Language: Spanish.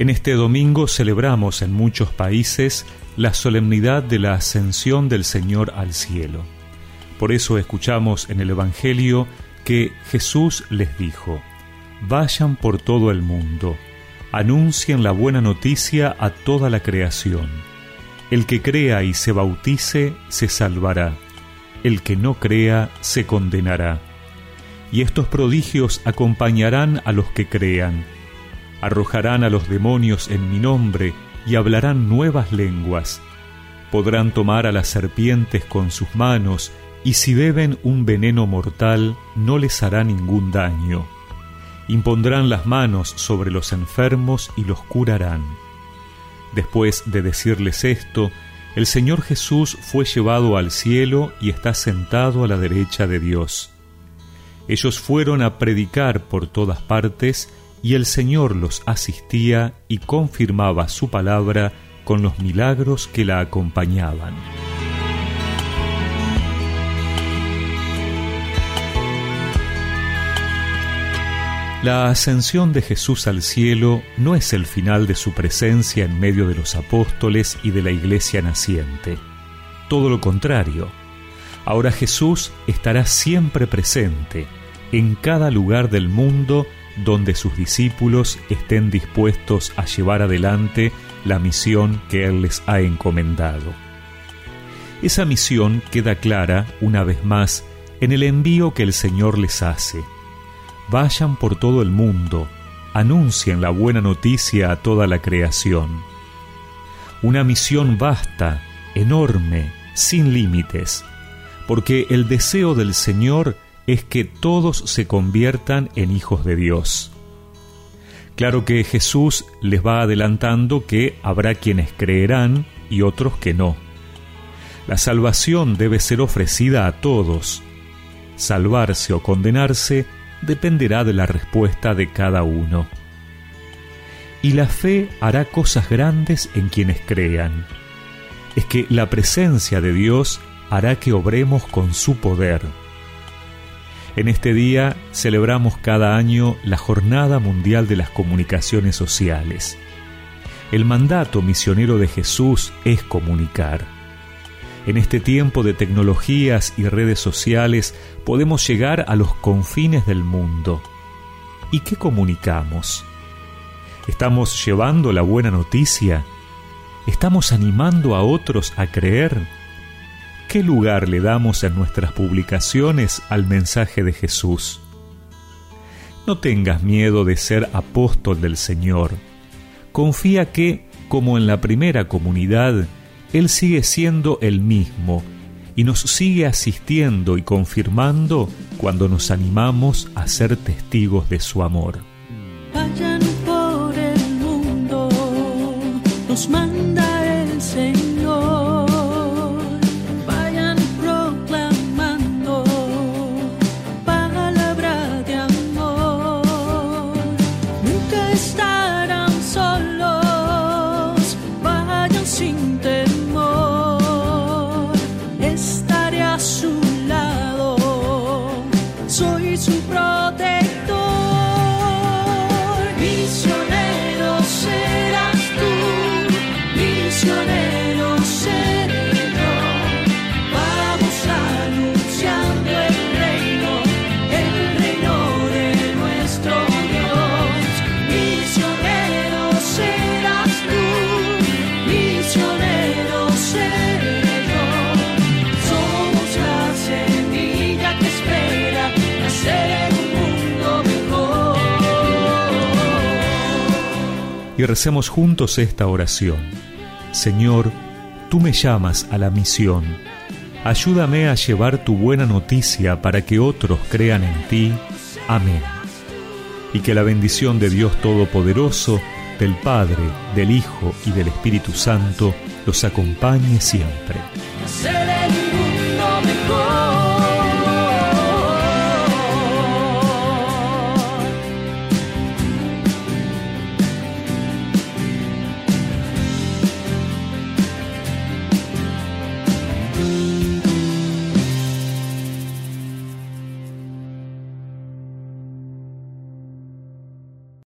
En este domingo celebramos en muchos países la solemnidad de la ascensión del Señor al cielo. Por eso escuchamos en el Evangelio que Jesús les dijo, Vayan por todo el mundo, anuncien la buena noticia a toda la creación. El que crea y se bautice se salvará, el que no crea se condenará. Y estos prodigios acompañarán a los que crean arrojarán a los demonios en mi nombre y hablarán nuevas lenguas. Podrán tomar a las serpientes con sus manos, y si beben un veneno mortal no les hará ningún daño. Impondrán las manos sobre los enfermos y los curarán. Después de decirles esto, el Señor Jesús fue llevado al cielo y está sentado a la derecha de Dios. Ellos fueron a predicar por todas partes y el Señor los asistía y confirmaba su palabra con los milagros que la acompañaban. La ascensión de Jesús al cielo no es el final de su presencia en medio de los apóstoles y de la iglesia naciente. Todo lo contrario. Ahora Jesús estará siempre presente en cada lugar del mundo donde sus discípulos estén dispuestos a llevar adelante la misión que Él les ha encomendado. Esa misión queda clara, una vez más, en el envío que el Señor les hace. Vayan por todo el mundo, anuncien la buena noticia a toda la creación. Una misión vasta, enorme, sin límites, porque el deseo del Señor es que todos se conviertan en hijos de Dios. Claro que Jesús les va adelantando que habrá quienes creerán y otros que no. La salvación debe ser ofrecida a todos. Salvarse o condenarse dependerá de la respuesta de cada uno. Y la fe hará cosas grandes en quienes crean. Es que la presencia de Dios hará que obremos con su poder en este día celebramos cada año la Jornada Mundial de las Comunicaciones Sociales. El mandato misionero de Jesús es comunicar. En este tiempo de tecnologías y redes sociales podemos llegar a los confines del mundo. ¿Y qué comunicamos? ¿Estamos llevando la buena noticia? ¿Estamos animando a otros a creer? ¿Qué lugar le damos en nuestras publicaciones al mensaje de Jesús? No tengas miedo de ser apóstol del Señor. Confía que, como en la primera comunidad, Él sigue siendo el mismo y nos sigue asistiendo y confirmando cuando nos animamos a ser testigos de su amor. Vayan por el mundo, nos manda y recemos juntos esta oración. Señor, tú me llamas a la misión. Ayúdame a llevar tu buena noticia para que otros crean en ti. Amén. Y que la bendición de Dios Todopoderoso, del Padre, del Hijo y del Espíritu Santo los acompañe siempre.